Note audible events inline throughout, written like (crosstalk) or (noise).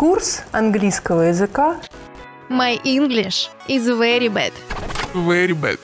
Курс английского языка My English is very bad. Very bad.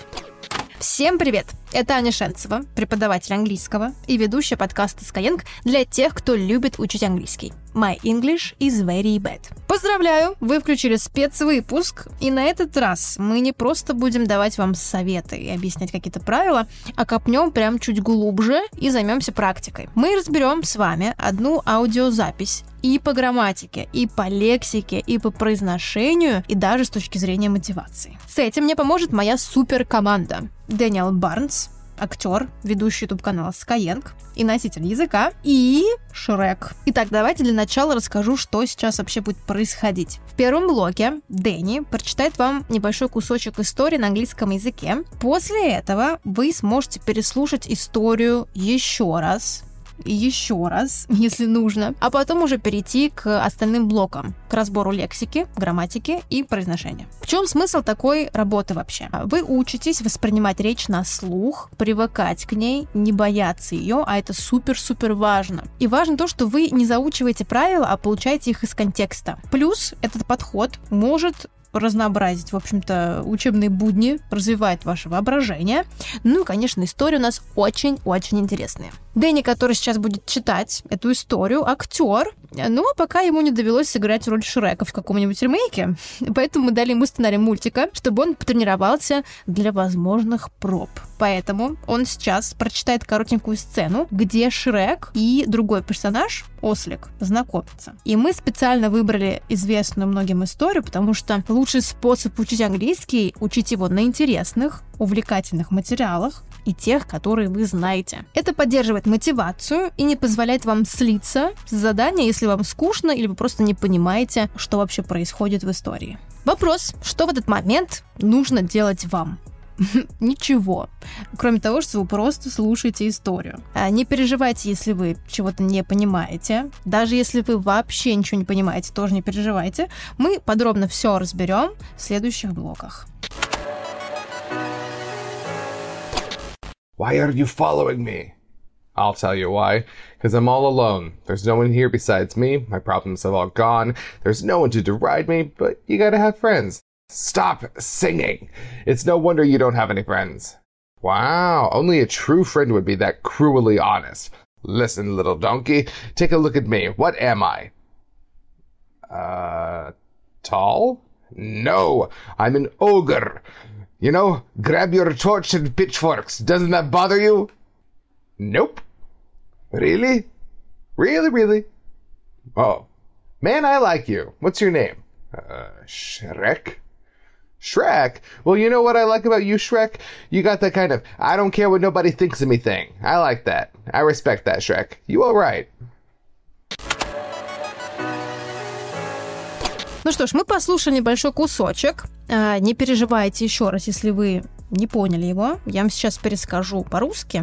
Всем привет! Это Аня Шенцева, преподаватель английского и ведущая подкаста Skyeng для тех, кто любит учить английский. My English is very bad. Поздравляю, вы включили спецвыпуск, и на этот раз мы не просто будем давать вам советы и объяснять какие-то правила, а копнем прям чуть глубже и займемся практикой. Мы разберем с вами одну аудиозапись и по грамматике, и по лексике, и по произношению, и даже с точки зрения мотивации. С этим мне поможет моя супер команда. Дэниел Барнс, актер, ведущий YouTube канала Skyeng и носитель языка, и Шрек. Итак, давайте для начала расскажу, что сейчас вообще будет происходить. В первом блоке Дэнни прочитает вам небольшой кусочек истории на английском языке. После этого вы сможете переслушать историю еще раз, еще раз, (laughs) если нужно, а потом уже перейти к остальным блокам, к разбору лексики, грамматики и произношения. В чем смысл такой работы вообще? Вы учитесь воспринимать речь на слух, привыкать к ней, не бояться ее, а это супер-супер важно. И важно то, что вы не заучиваете правила, а получаете их из контекста. Плюс этот подход может разнообразить, в общем-то, учебные будни, развивает ваше воображение. Ну и, конечно, истории у нас очень-очень интересные. Дэнни, который сейчас будет читать эту историю, актер, но пока ему не довелось сыграть роль Шрека в каком-нибудь ремейке, поэтому мы дали ему сценарий мультика, чтобы он потренировался для возможных проб. Поэтому он сейчас прочитает коротенькую сцену, где Шрек и другой персонаж, Ослик, знакомятся. И мы специально выбрали известную многим историю, потому что лучший способ учить английский — учить его на интересных, увлекательных материалах, и тех, которые вы знаете. Это поддерживает мотивацию и не позволяет вам слиться с задания, если вам скучно или вы просто не понимаете, что вообще происходит в истории. Вопрос, что в этот момент нужно делать вам? (laughs) Ничего. Кроме того, что вы просто слушаете историю. А не переживайте, если вы чего-то не понимаете. Даже если вы вообще ничего не понимаете, тоже не переживайте. Мы подробно все разберем в следующих блоках. Why are you following me? I'll tell you why. Because I'm all alone. There's no one here besides me. My problems have all gone. There's no one to deride me, but you gotta have friends. Stop singing. It's no wonder you don't have any friends. Wow, only a true friend would be that cruelly honest. Listen, little donkey, take a look at me. What am I? Uh, tall? No, I'm an ogre. You know, grab your torch and pitchforks. Doesn't that bother you? Nope. Really? Really, really? Oh. Man, I like you. What's your name? Uh, Shrek? Shrek? Well, you know what I like about you, Shrek? You got that kind of I don't care what nobody thinks of me thing. I like that. I respect that, Shrek. You alright. Ну что ж, мы послушали небольшой кусочек. А, не переживайте еще раз, если вы не поняли его. Я вам сейчас перескажу по-русски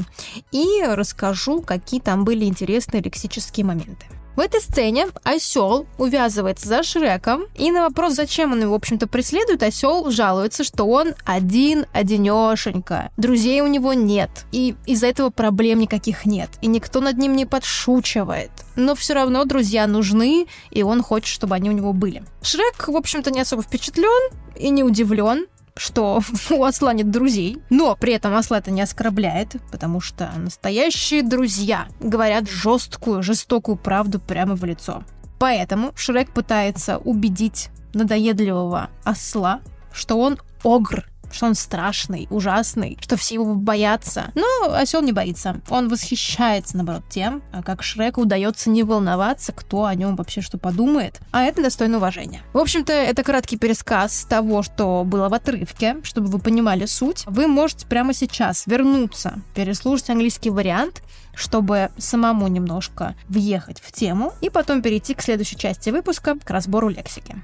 и расскажу, какие там были интересные лексические моменты. В этой сцене осел увязывается за Шреком, и на вопрос, зачем он его, в общем-то, преследует, осел жалуется, что он один, одинешенька. Друзей у него нет, и из-за этого проблем никаких нет, и никто над ним не подшучивает. Но все равно друзья нужны, и он хочет, чтобы они у него были. Шрек, в общем-то, не особо впечатлен и не удивлен, что (laughs) у осла нет друзей, но при этом осла это не оскорбляет, потому что настоящие друзья говорят жесткую, жестокую правду прямо в лицо. Поэтому Шрек пытается убедить надоедливого осла, что он огр, что он страшный, ужасный, что все его боятся. Но осел не боится. Он восхищается, наоборот, тем, как Шреку удается не волноваться, кто о нем вообще что подумает. А это достойно уважения. В общем-то, это краткий пересказ того, что было в отрывке, чтобы вы понимали суть. Вы можете прямо сейчас вернуться, переслушать английский вариант, чтобы самому немножко въехать в тему и потом перейти к следующей части выпуска, к разбору лексики.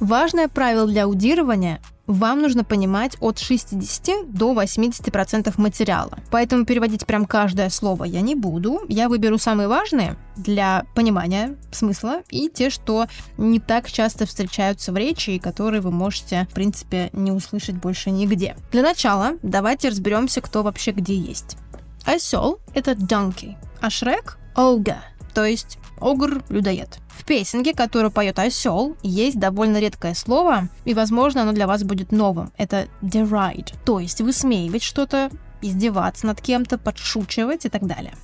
Важное правило для аудирования вам нужно понимать от 60 до 80% материала. Поэтому переводить прям каждое слово я не буду. Я выберу самые важные для понимания смысла и те, что не так часто встречаются в речи и которые вы можете, в принципе, не услышать больше нигде. Для начала давайте разберемся, кто вообще где есть. Осел — это donkey, а Шрек — ogre. то есть огр – людоед. В песенке, которую поет осел, есть довольно редкое слово, и, возможно, оно для вас будет новым. Это deride, то есть высмеивать что-то, издеваться над кем-то, подшучивать и так далее.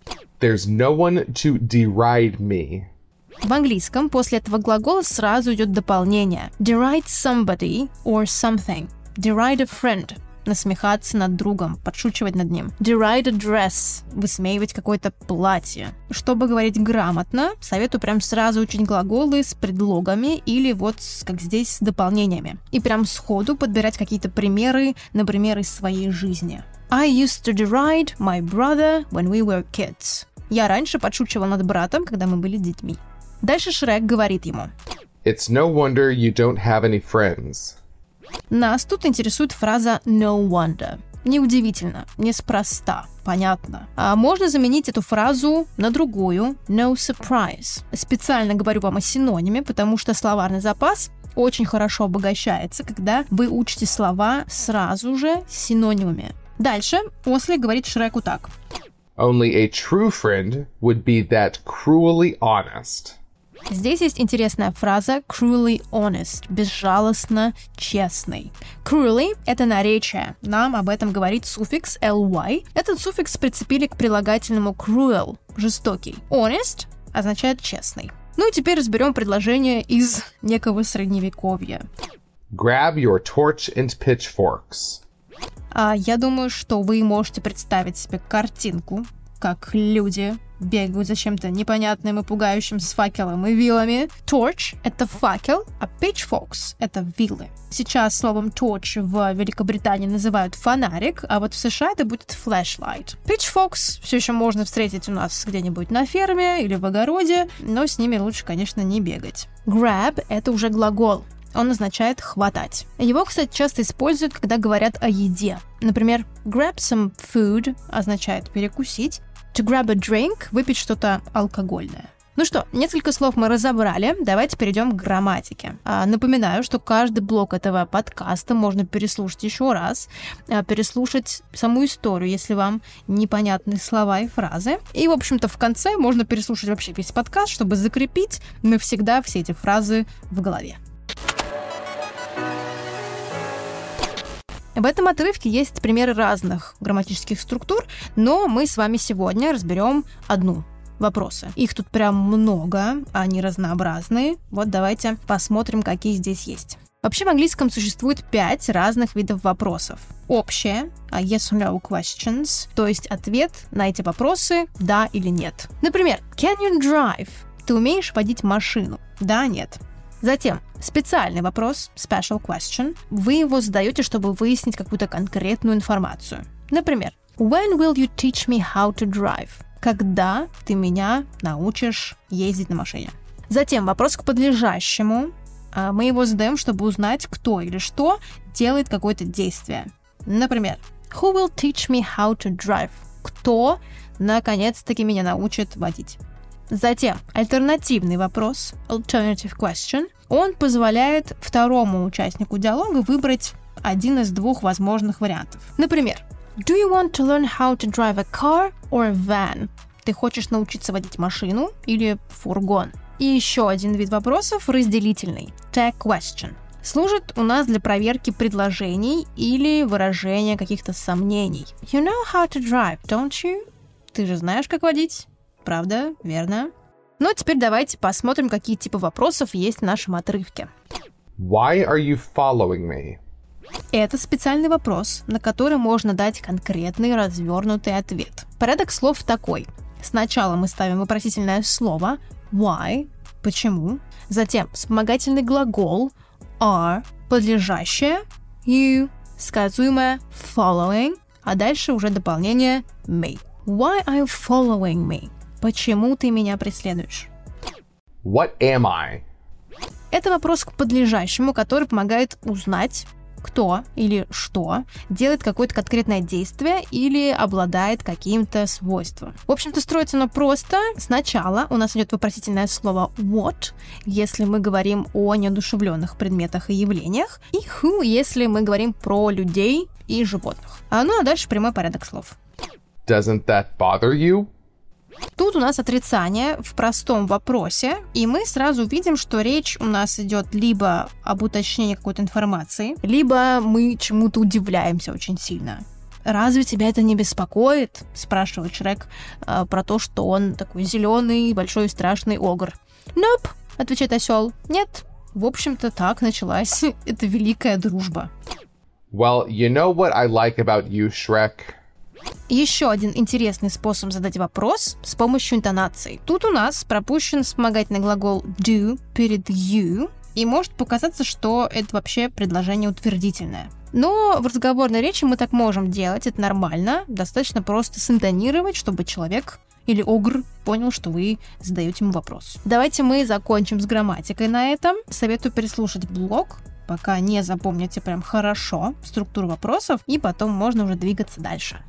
There's no one to deride me. В английском после этого глагола сразу идет дополнение. Deride somebody or something. Deride a friend. Насмехаться над другом, подшучивать над ним. Deride a dress. Высмеивать какое-то платье. Чтобы говорить грамотно, советую прям сразу учить глаголы с предлогами или вот, как здесь, с дополнениями. И прям сходу подбирать какие-то примеры, например, из своей жизни. I used to deride my brother when we were kids. Я раньше подшучивал над братом, когда мы были детьми. Дальше Шрек говорит ему. It's no wonder you don't have any friends. Нас тут интересует фраза no wonder. Неудивительно, неспроста, понятно. А можно заменить эту фразу на другую no surprise. Специально говорю вам о синониме, потому что словарный запас очень хорошо обогащается, когда вы учите слова сразу же с синонимами. Дальше Осли говорит Шреку так. Only a true friend would be that cruelly honest. Здесь есть интересная фраза cruelly honest, безжалостно честный. Cruelly — это наречие. Нам об этом говорит суффикс ly. Этот суффикс прицепили к прилагательному cruel — жестокий. Honest означает честный. Ну и теперь разберем предложение из некого средневековья. Grab your torch and pitchforks. А я думаю, что вы можете представить себе картинку, как люди бегают за чем-то непонятным и пугающим с факелом и вилами. Torch — это факел, а pitchforks — это вилы. Сейчас словом torch в Великобритании называют фонарик, а вот в США это будет flashlight. Pitchforks все еще можно встретить у нас где-нибудь на ферме или в огороде, но с ними лучше, конечно, не бегать. Grab — это уже глагол. Он означает «хватать». Его, кстати, часто используют, когда говорят о еде. Например, grab some food означает перекусить, to grab a drink – выпить что-то алкогольное. Ну что, несколько слов мы разобрали, давайте перейдем к грамматике. А, напоминаю, что каждый блок этого подкаста можно переслушать еще раз, а, переслушать саму историю, если вам непонятны слова и фразы. И, в общем-то, в конце можно переслушать вообще весь подкаст, чтобы закрепить навсегда все эти фразы в голове. В этом отрывке есть примеры разных грамматических структур, но мы с вами сегодня разберем одну вопросы. Их тут прям много, они разнообразные. Вот давайте посмотрим, какие здесь есть. Вообще в английском существует пять разных видов вопросов. Общее, а yes or no questions, то есть ответ на эти вопросы «да» или «нет». Например, can you drive? Ты умеешь водить машину? Да, нет. Затем, специальный вопрос, special question. Вы его задаете, чтобы выяснить какую-то конкретную информацию. Например, When will you teach me how to drive? Когда ты меня научишь ездить на машине? Затем вопрос к подлежащему. А, мы его задаем, чтобы узнать, кто или что делает какое-то действие. Например, Who will teach me how to drive? Кто наконец-таки меня научит водить? Затем альтернативный вопрос, alternative question, он позволяет второму участнику диалога выбрать один из двух возможных вариантов. Например, Do you want to learn how to drive a car or a van? Ты хочешь научиться водить машину или фургон? И еще один вид вопросов разделительный. Tag question. Служит у нас для проверки предложений или выражения каких-то сомнений. You know how to drive, don't you? Ты же знаешь, как водить? Правда? Верно? Ну, теперь давайте посмотрим, какие типы вопросов есть в нашем отрывке. Why are you following me? Это специальный вопрос, на который можно дать конкретный развернутый ответ. Порядок слов такой. Сначала мы ставим вопросительное слово why, почему, затем вспомогательный глагол are, подлежащее, you, сказуемое following, а дальше уже дополнение me. Why are you following me? Почему ты меня преследуешь? What am I? Это вопрос к подлежащему, который помогает узнать, кто или что делает какое-то конкретное действие или обладает каким-то свойством. В общем-то, строится оно просто. Сначала у нас идет вопросительное слово what, если мы говорим о неодушевленных предметах и явлениях, и who, если мы говорим про людей и животных. А ну а дальше прямой порядок слов. Doesn't that bother you? Тут у нас отрицание в простом вопросе, и мы сразу видим, что речь у нас идет либо об уточнении какой-то информации, либо мы чему-то удивляемся очень сильно. Разве тебя это не беспокоит? спрашивает Шрек э, про то, что он такой зеленый, большой страшный огр. Nope, отвечает осел. Нет. В общем-то, так началась (laughs) эта великая дружба. Well, you know what I like about you, Shrek? Еще один интересный способ задать вопрос с помощью интонации. Тут у нас пропущен вспомогательный глагол do перед you, и может показаться, что это вообще предложение утвердительное. Но в разговорной речи мы так можем делать, это нормально. Достаточно просто синтонировать, чтобы человек или огр понял, что вы задаете ему вопрос. Давайте мы закончим с грамматикой на этом. Советую переслушать блог, пока не запомните прям хорошо структуру вопросов, и потом можно уже двигаться дальше.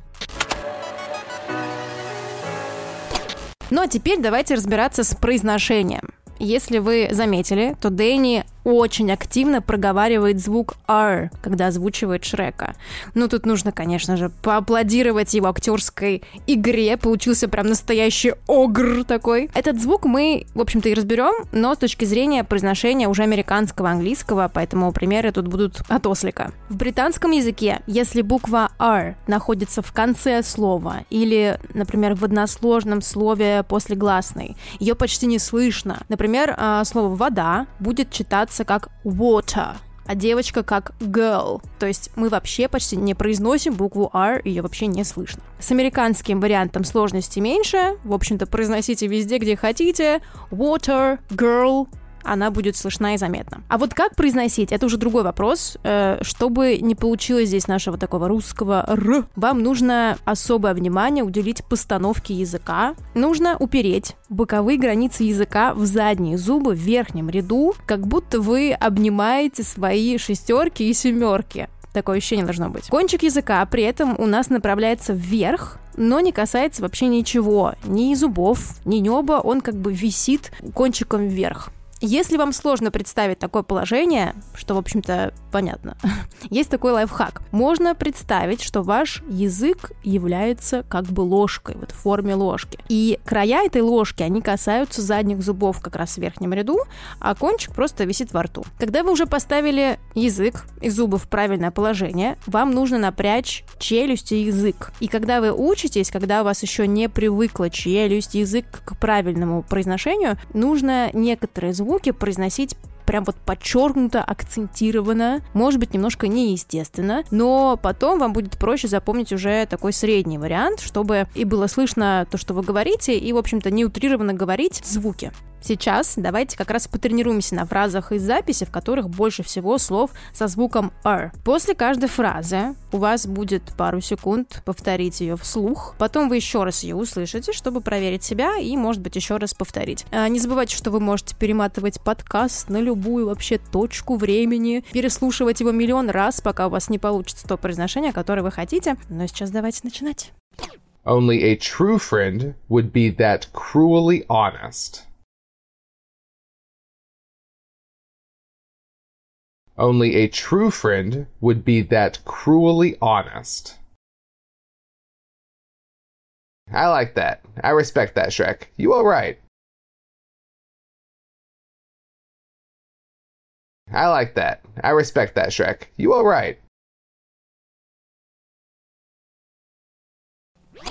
Ну а теперь давайте разбираться с произношением. Если вы заметили, то Дэнни очень активно проговаривает звук R, когда озвучивает Шрека. Ну, тут нужно, конечно же, поаплодировать его актерской игре. Получился прям настоящий огр такой. Этот звук мы, в общем-то, и разберем, но с точки зрения произношения уже американского английского, поэтому примеры тут будут от ослика. В британском языке, если буква R находится в конце слова или, например, в односложном слове после гласной, ее почти не слышно. Например, а, слово «вода» будет читаться читается как water, а девочка как girl. То есть мы вообще почти не произносим букву R, ее вообще не слышно. С американским вариантом сложности меньше. В общем-то, произносите везде, где хотите. Water, girl, она будет слышна и заметна. А вот как произносить, это уже другой вопрос. Э, чтобы не получилось здесь нашего такого русского «р», вам нужно особое внимание уделить постановке языка. Нужно упереть боковые границы языка в задние зубы в верхнем ряду, как будто вы обнимаете свои шестерки и семерки. Такое ощущение должно быть. Кончик языка при этом у нас направляется вверх, но не касается вообще ничего. Ни зубов, ни неба, он как бы висит кончиком вверх. Если вам сложно представить такое положение, что, в общем-то, понятно, (laughs) есть такой лайфхак. Можно представить, что ваш язык является как бы ложкой, вот в форме ложки. И края этой ложки, они касаются задних зубов как раз в верхнем ряду, а кончик просто висит во рту. Когда вы уже поставили язык и зубы в правильное положение, вам нужно напрячь челюсть и язык. И когда вы учитесь, когда у вас еще не привыкла челюсть, язык к правильному произношению, нужно некоторые звуки звуки произносить прям вот подчеркнуто, акцентированно, может быть, немножко неестественно, но потом вам будет проще запомнить уже такой средний вариант, чтобы и было слышно то, что вы говорите, и, в общем-то, не утрированно говорить звуки. Сейчас давайте как раз потренируемся на фразах из записи, в которых больше всего слов со звуком R. После каждой фразы у вас будет пару секунд повторить ее вслух, потом вы еще раз ее услышите, чтобы проверить себя и, может быть, еще раз повторить. А, не забывайте, что вы можете перематывать подкаст на любую вообще точку времени, переслушивать его миллион раз, пока у вас не получится то произношение, которое вы хотите. Но сейчас давайте начинать. Only a true friend would be that cruelly honest. Only a true friend would be that cruelly honest. I like that. I respect that, Shrek. You are right. I like that. I respect that, Shrek. You alright.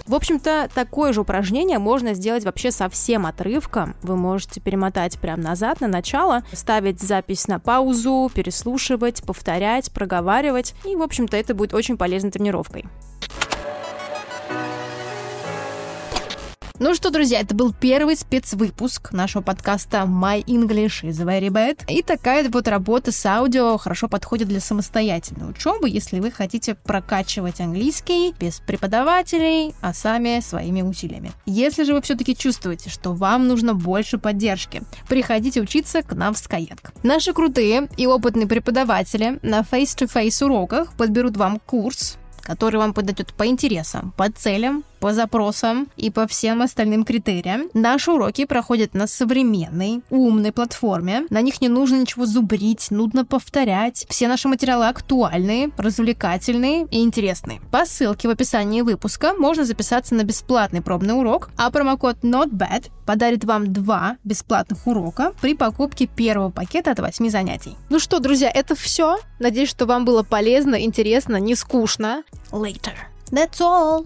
В общем-то, такое же упражнение можно сделать вообще со всем отрывком. Вы можете перемотать прямо назад, на начало, ставить запись на паузу, переслушивать, повторять, проговаривать. И, в общем-то, это будет очень полезной тренировкой. Ну что, друзья, это был первый спецвыпуск нашего подкаста My English is very bad. И такая вот работа с аудио хорошо подходит для самостоятельной учебы, если вы хотите прокачивать английский без преподавателей, а сами своими усилиями. Если же вы все-таки чувствуете, что вам нужно больше поддержки, приходите учиться к нам в Skyeng. Наши крутые и опытные преподаватели на face-to-face уроках подберут вам курс, который вам подойдет по интересам, по целям по запросам и по всем остальным критериям. Наши уроки проходят на современной, умной платформе. На них не нужно ничего зубрить, нудно повторять. Все наши материалы актуальные, развлекательные и интересные. По ссылке в описании выпуска можно записаться на бесплатный пробный урок, а промокод NOTBAD подарит вам два бесплатных урока при покупке первого пакета от 8 занятий. Ну что, друзья, это все. Надеюсь, что вам было полезно, интересно, не скучно. Later. That's all.